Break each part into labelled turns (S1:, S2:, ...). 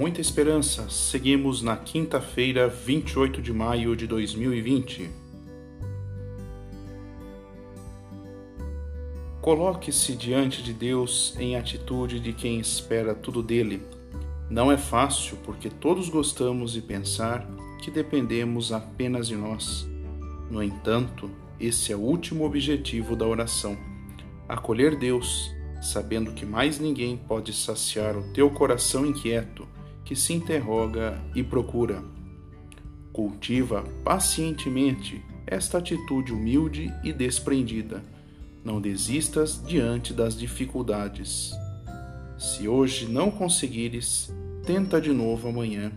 S1: muita esperança, seguimos na quinta-feira, 28 de maio de 2020. Coloque-se diante de Deus em atitude de quem espera tudo dele. Não é fácil porque todos gostamos de pensar que dependemos apenas de nós. No entanto, esse é o último objetivo da oração: acolher Deus, sabendo que mais ninguém pode saciar o teu coração inquieto que se interroga e procura. Cultiva pacientemente esta atitude humilde e desprendida. Não desistas diante das dificuldades. Se hoje não conseguires, tenta de novo amanhã.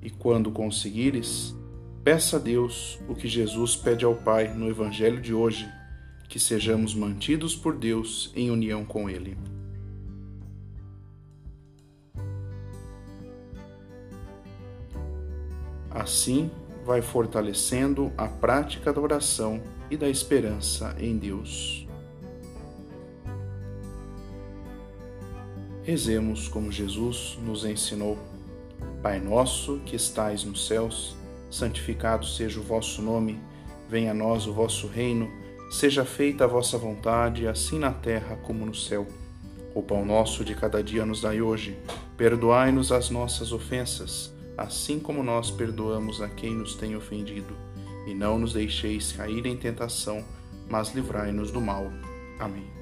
S1: E quando conseguires, peça a Deus o que Jesus pede ao Pai no Evangelho de hoje: que sejamos mantidos por Deus em união com Ele. Assim, vai fortalecendo a prática da oração e da esperança em Deus. Rezemos como Jesus nos ensinou. Pai nosso que estais nos céus, santificado seja o vosso nome, venha a nós o vosso reino, seja feita a vossa vontade, assim na terra como no céu. O pão nosso de cada dia nos dai hoje, perdoai-nos as nossas ofensas assim como nós perdoamos a quem nos tem ofendido. E não nos deixeis cair em tentação, mas livrai-nos do mal. Amém.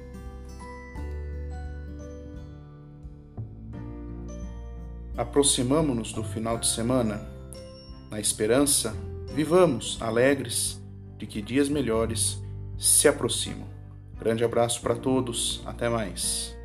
S1: Aproximamo-nos do final de semana. Na esperança, vivamos alegres de que dias melhores se aproximam. Grande abraço para todos, até mais.